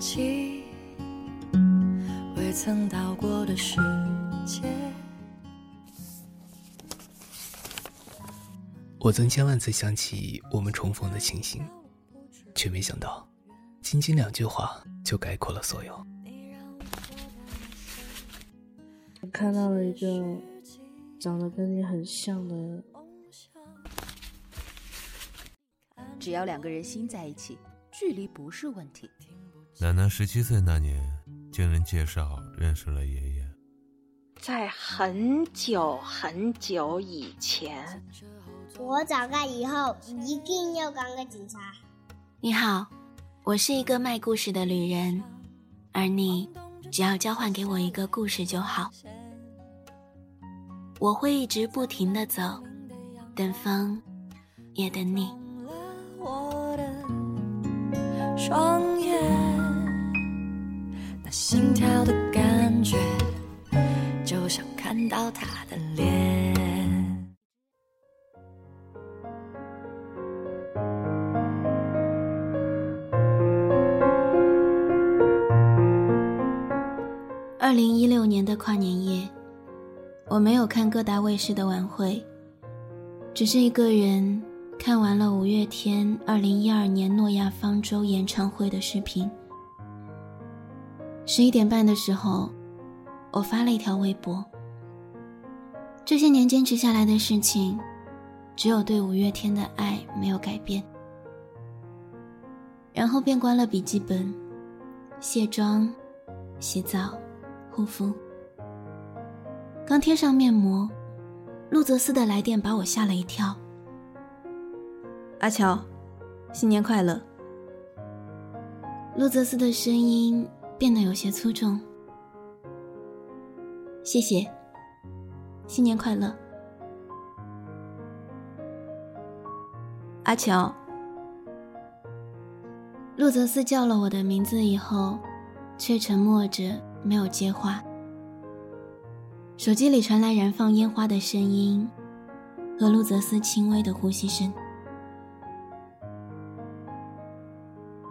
起未曾到过的世界。我曾千万次想起我们重逢的情形，却没想到，仅仅两句话就概括了所有。我看到了一个长得跟你很像的，只要两个人心在一起，距离不是问题。奶奶十七岁那年，经人介绍认识了爷爷。在很久很久以前。我长大以后一定要当个警察。你好，我是一个卖故事的旅人，而你只要交换给我一个故事就好。我会一直不停的走，等风，也等你。双眼，心跳的感觉，就像看到他的脸。二零一六年的跨年夜，我没有看各大卫视的晚会，只是一个人看完了五月天二零一二年诺亚方舟演唱会的视频。十一点半的时候，我发了一条微博。这些年坚持下来的事情，只有对五月天的爱没有改变。然后便关了笔记本，卸妆，洗澡。护肤，刚贴上面膜，陆泽斯的来电把我吓了一跳。阿乔，新年快乐。陆泽斯的声音变得有些粗重。谢谢，新年快乐。阿乔，陆泽斯叫了我的名字以后，却沉默着。没有接话，手机里传来燃放烟花的声音和陆泽斯轻微的呼吸声。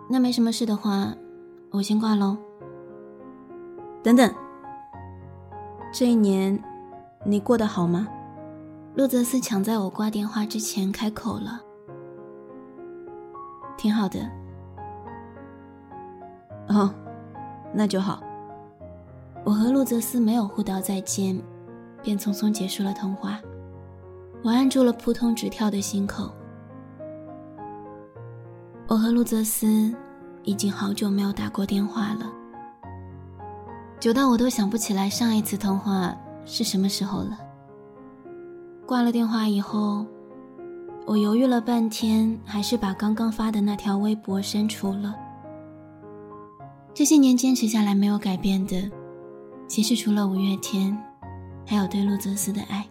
那没什么事的话，我先挂喽。等等，这一年你过得好吗？陆泽斯抢在我挂电话之前开口了。挺好的。哦，那就好。我和陆泽斯没有互道再见，便匆匆结束了通话。我按住了扑通直跳的心口。我和陆泽斯已经好久没有打过电话了，久到我都想不起来上一次通话是什么时候了。挂了电话以后，我犹豫了半天，还是把刚刚发的那条微博删除了。这些年坚持下来没有改变的。其实除了五月天，还有对陆泽斯的爱。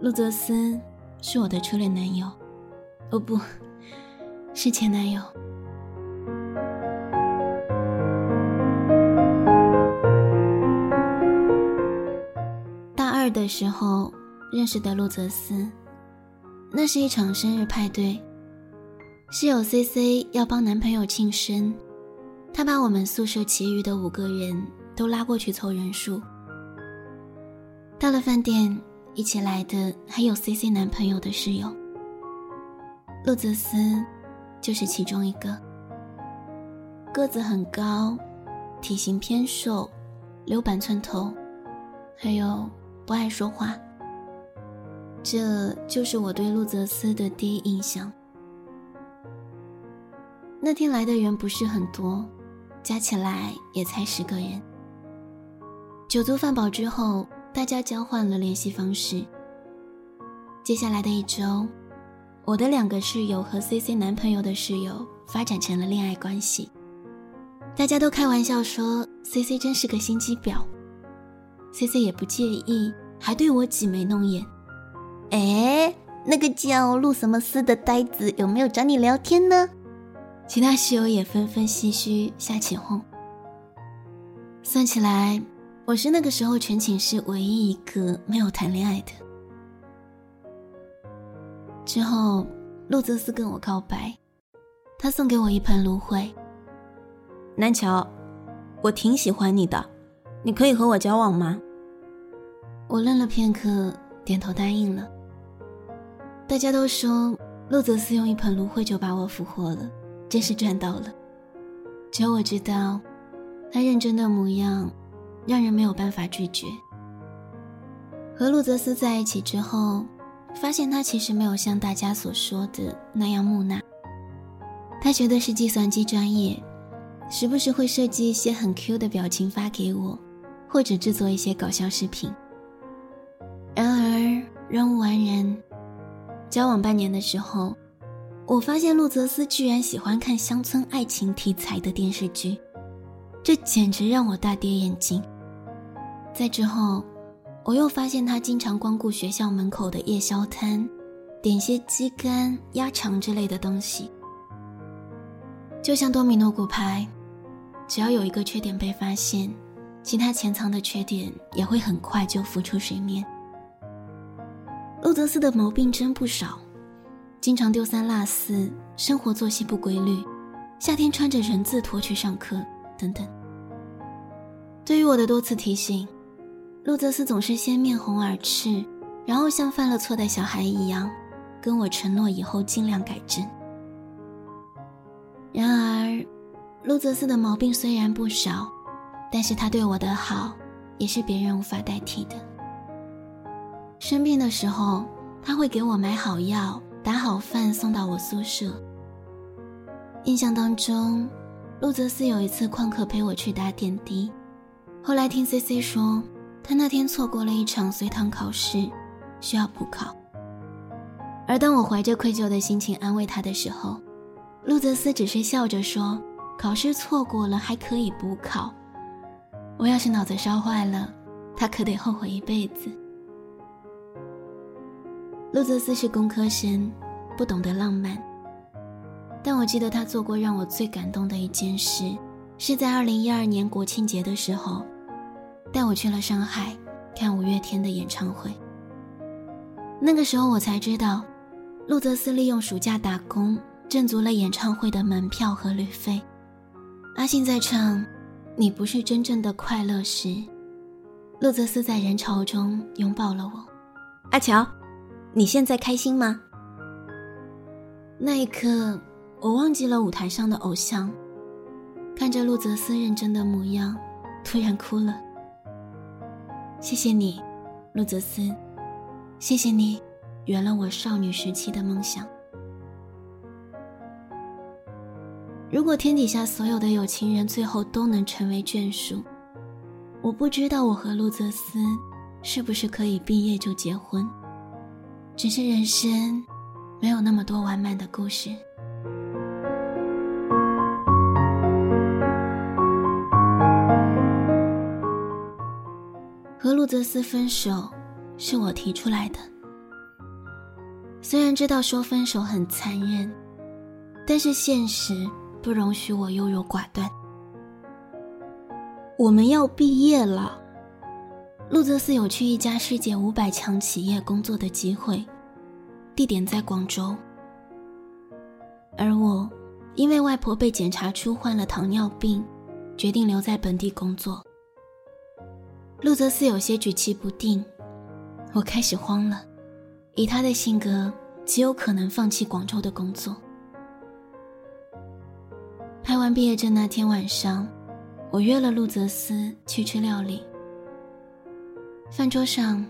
陆泽斯是我的初恋男友，哦不，是前男友。的时候认识的陆泽斯，那是一场生日派对，室友 C C 要帮男朋友庆生。他把我们宿舍其余的五个人都拉过去凑人数。到了饭店，一起来的还有 C C 男朋友的室友，陆泽斯就是其中一个。个子很高，体型偏瘦，留板寸头，还有不爱说话。这就是我对陆泽斯的第一印象。那天来的人不是很多。加起来也才十个人。酒足饭饱之后，大家交换了联系方式。接下来的一周，我的两个室友和 C C 男朋友的室友发展成了恋爱关系。大家都开玩笑说 C C 真是个心机婊。C C 也不介意，还对我挤眉弄眼。哎，那个叫路什么斯的呆子有没有找你聊天呢？其他室友也纷纷唏嘘瞎起哄。算起来，我是那个时候全寝室唯一一个没有谈恋爱的。之后，路泽斯跟我告白，他送给我一盆芦荟，南乔，我挺喜欢你的，你可以和我交往吗？我愣了片刻，点头答应了。大家都说陆泽斯用一盆芦荟就把我俘获了，真是赚到了。只有我知道，他认真的模样，让人没有办法拒绝。和陆泽斯在一起之后，发现他其实没有像大家所说的那样木讷。他学的是计算机专业，时不时会设计一些很 Q 的表情发给我，或者制作一些搞笑视频。然而人无完人，交往半年的时候。我发现陆泽斯居然喜欢看乡村爱情题材的电视剧，这简直让我大跌眼镜。在之后，我又发现他经常光顾学校门口的夜宵摊，点些鸡肝、鸭肠之类的东西。就像多米诺骨牌，只要有一个缺点被发现，其他潜藏的缺点也会很快就浮出水面。路泽斯的毛病真不少。经常丢三落四，生活作息不规律，夏天穿着人字拖去上课，等等。对于我的多次提醒，路泽斯总是先面红耳赤，然后像犯了错的小孩一样，跟我承诺以后尽量改正。然而，路泽斯的毛病虽然不少，但是他对我的好，也是别人无法代替的。生病的时候，他会给我买好药。打好饭送到我宿舍。印象当中，陆泽斯有一次旷课陪我去打点滴。后来听 C C 说，他那天错过了一场随堂考试，需要补考。而当我怀着愧疚的心情安慰他的时候，陆泽斯只是笑着说：“考试错过了还可以补考。”我要是脑子烧坏了，他可得后悔一辈子。陆泽斯是工科生，不懂得浪漫。但我记得他做过让我最感动的一件事，是在二零一二年国庆节的时候，带我去了上海看五月天的演唱会。那个时候我才知道，陆泽斯利用暑假打工挣足了演唱会的门票和旅费。阿信在唱《你不是真正的快乐》时，陆泽斯在人潮中拥抱了我。阿乔。你现在开心吗？那一刻，我忘记了舞台上的偶像，看着陆泽斯认真的模样，突然哭了。谢谢你，陆泽斯，谢谢你，圆了我少女时期的梦想。如果天底下所有的有情人最后都能成为眷属，我不知道我和陆泽斯是不是可以毕业就结婚。只是人生没有那么多完满的故事。和陆泽斯分手是我提出来的，虽然知道说分手很残忍，但是现实不容许我优柔寡断。我们要毕业了。陆泽斯有去一家世界五百强企业工作的机会，地点在广州。而我，因为外婆被检查出患了糖尿病，决定留在本地工作。陆泽斯有些举棋不定，我开始慌了。以他的性格，极有可能放弃广州的工作。拍完毕业证那天晚上，我约了陆泽斯去吃料理。饭桌上，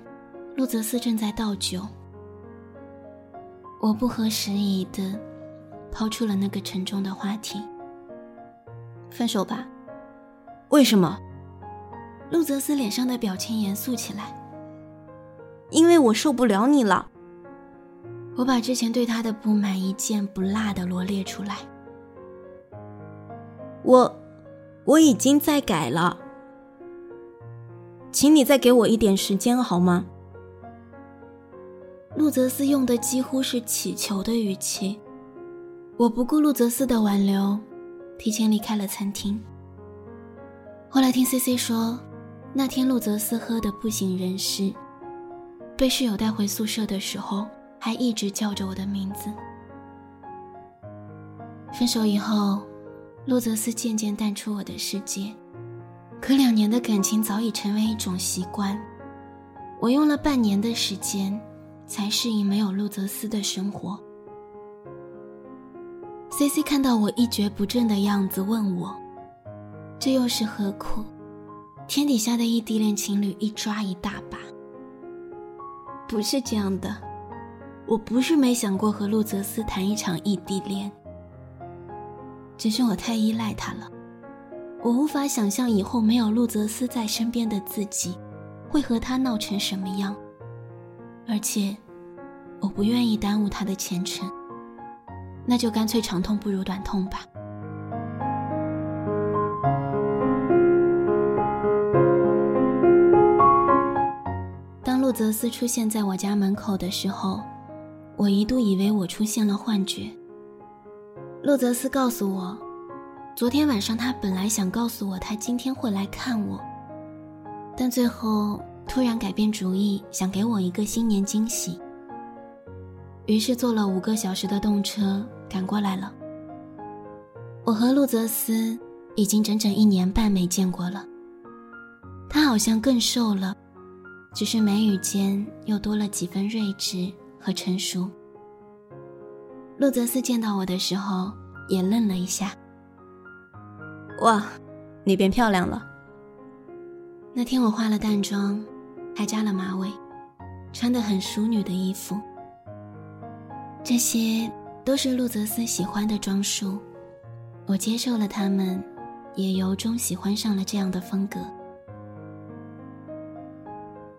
陆泽斯正在倒酒。我不合时宜的抛出了那个沉重的话题：“分手吧。”为什么？陆泽斯脸上的表情严肃起来。因为我受不了你了。我把之前对他的不满一件不落的罗列出来。我，我已经在改了。请你再给我一点时间好吗？陆泽斯用的几乎是乞求的语气。我不顾陆泽斯的挽留，提前离开了餐厅。后来听 C C 说，那天陆泽斯喝的不省人事，被室友带回宿舍的时候，还一直叫着我的名字。分手以后，陆泽斯渐渐淡出我的世界。可两年的感情早已成为一种习惯，我用了半年的时间才适应没有陆泽斯的生活。C C 看到我一蹶不振的样子，问我：“这又是何苦？天底下的异地恋情侣一抓一大把。”不是这样的，我不是没想过和陆泽斯谈一场异地恋，只是我太依赖他了。我无法想象以后没有陆泽斯在身边的自己，会和他闹成什么样。而且，我不愿意耽误他的前程，那就干脆长痛不如短痛吧。当陆泽斯出现在我家门口的时候，我一度以为我出现了幻觉。陆泽斯告诉我。昨天晚上，他本来想告诉我他今天会来看我，但最后突然改变主意，想给我一个新年惊喜。于是坐了五个小时的动车赶过来了。我和陆泽斯已经整整一年半没见过了，他好像更瘦了，只是眉宇间又多了几分睿智和成熟。陆泽斯见到我的时候也愣了一下。哇，你变漂亮了。那天我化了淡妆，还扎了马尾，穿的很淑女的衣服。这些都是陆泽斯喜欢的装束，我接受了他们，也由衷喜欢上了这样的风格。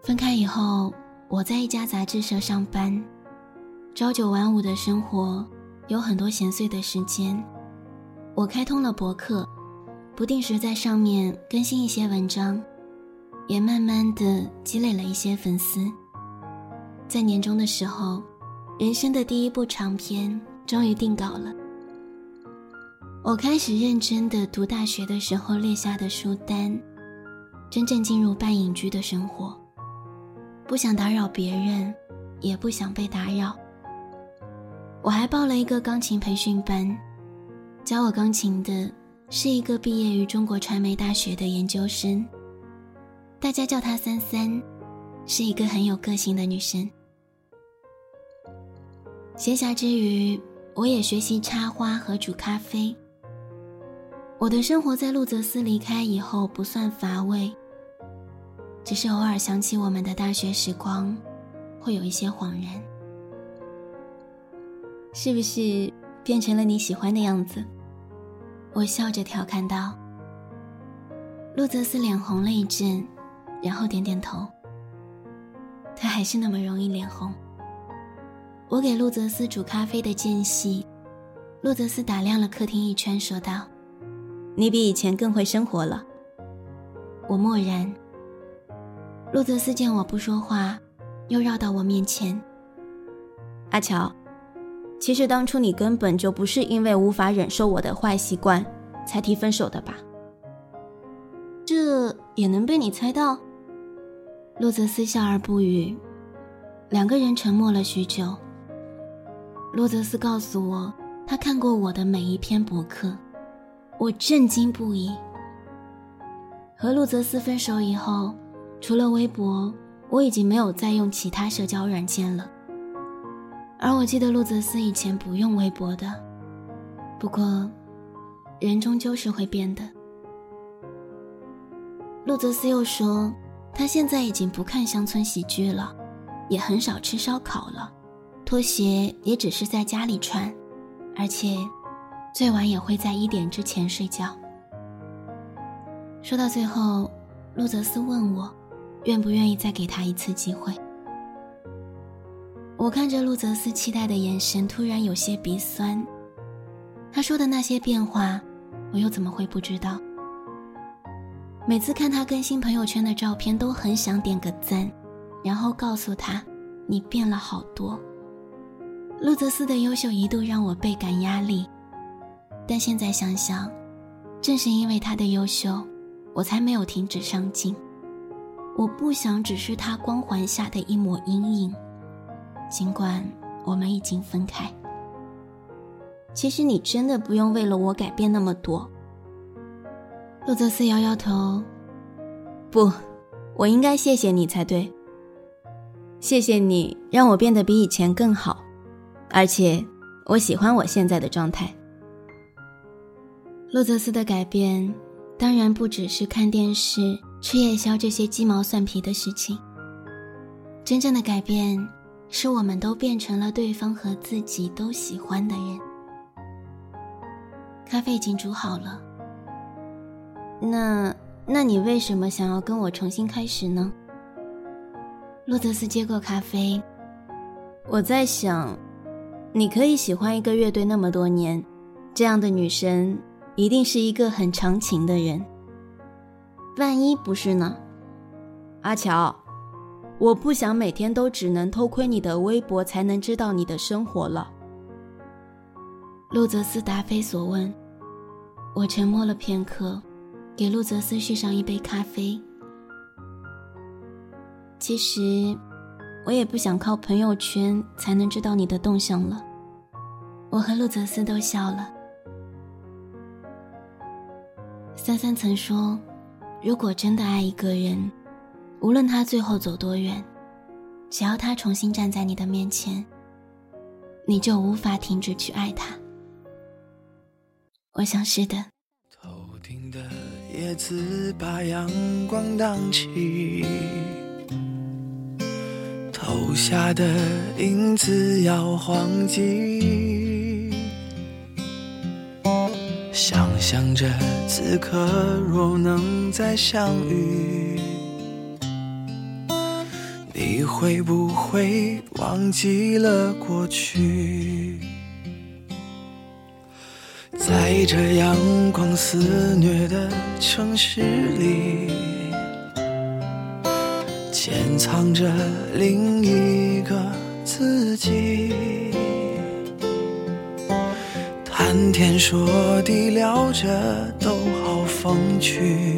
分开以后，我在一家杂志社上班，朝九晚五的生活，有很多闲碎的时间，我开通了博客。不定时在上面更新一些文章，也慢慢的积累了一些粉丝。在年终的时候，人生的第一部长篇终于定稿了。我开始认真的读大学的时候列下的书单，真正进入半隐居的生活，不想打扰别人，也不想被打扰。我还报了一个钢琴培训班，教我钢琴的。是一个毕业于中国传媒大学的研究生，大家叫她三三，是一个很有个性的女生。闲暇之余，我也学习插花和煮咖啡。我的生活在陆泽斯离开以后不算乏味，只是偶尔想起我们的大学时光，会有一些恍然。是不是变成了你喜欢的样子？我笑着调侃道：“洛泽斯脸红了一阵，然后点点头。他还是那么容易脸红。”我给洛泽斯煮咖啡的间隙，洛泽斯打量了客厅一圈，说道：“你比以前更会生活了。”我默然。洛泽斯见我不说话，又绕到我面前：“阿乔。”其实当初你根本就不是因为无法忍受我的坏习惯才提分手的吧？这也能被你猜到？洛泽斯笑而不语，两个人沉默了许久。洛泽斯告诉我，他看过我的每一篇博客，我震惊不已。和陆泽斯分手以后，除了微博，我已经没有再用其他社交软件了。而我记得陆泽斯以前不用微博的，不过，人终究是会变的。陆泽斯又说，他现在已经不看乡村喜剧了，也很少吃烧烤了，拖鞋也只是在家里穿，而且，最晚也会在一点之前睡觉。说到最后，陆泽斯问我，愿不愿意再给他一次机会。我看着陆泽斯期待的眼神，突然有些鼻酸。他说的那些变化，我又怎么会不知道？每次看他更新朋友圈的照片，都很想点个赞，然后告诉他：“你变了好多。”陆泽斯的优秀一度让我倍感压力，但现在想想，正是因为他的优秀，我才没有停止上进。我不想只是他光环下的一抹阴影。尽管我们已经分开，其实你真的不用为了我改变那么多。洛泽斯摇摇头，不，我应该谢谢你才对。谢谢你让我变得比以前更好，而且我喜欢我现在的状态。洛泽斯的改变，当然不只是看电视、吃夜宵这些鸡毛蒜皮的事情。真正的改变，是我们都变成了对方和自己都喜欢的人。咖啡已经煮好了。那，那你为什么想要跟我重新开始呢？洛特斯接过咖啡。我在想，你可以喜欢一个乐队那么多年，这样的女生一定是一个很长情的人。万一不是呢？阿乔，我不想每天都只能偷窥你的微博才能知道你的生活了。路泽斯答非所问。我沉默了片刻。给路泽斯续上一杯咖啡。其实，我也不想靠朋友圈才能知道你的动向了。我和路泽斯都笑了。三三曾说：“如果真的爱一个人，无论他最后走多远，只要他重新站在你的面前，你就无法停止去爱他。”我想是的。头顶的叶子把阳光荡起，投下的影子摇晃起，想象着此刻若能再相遇，会不会忘记了过去？在这阳光肆虐的城市里，潜藏着另一个自己。谈天说地聊着都好风趣，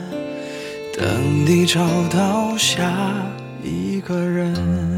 等你找到下一个人。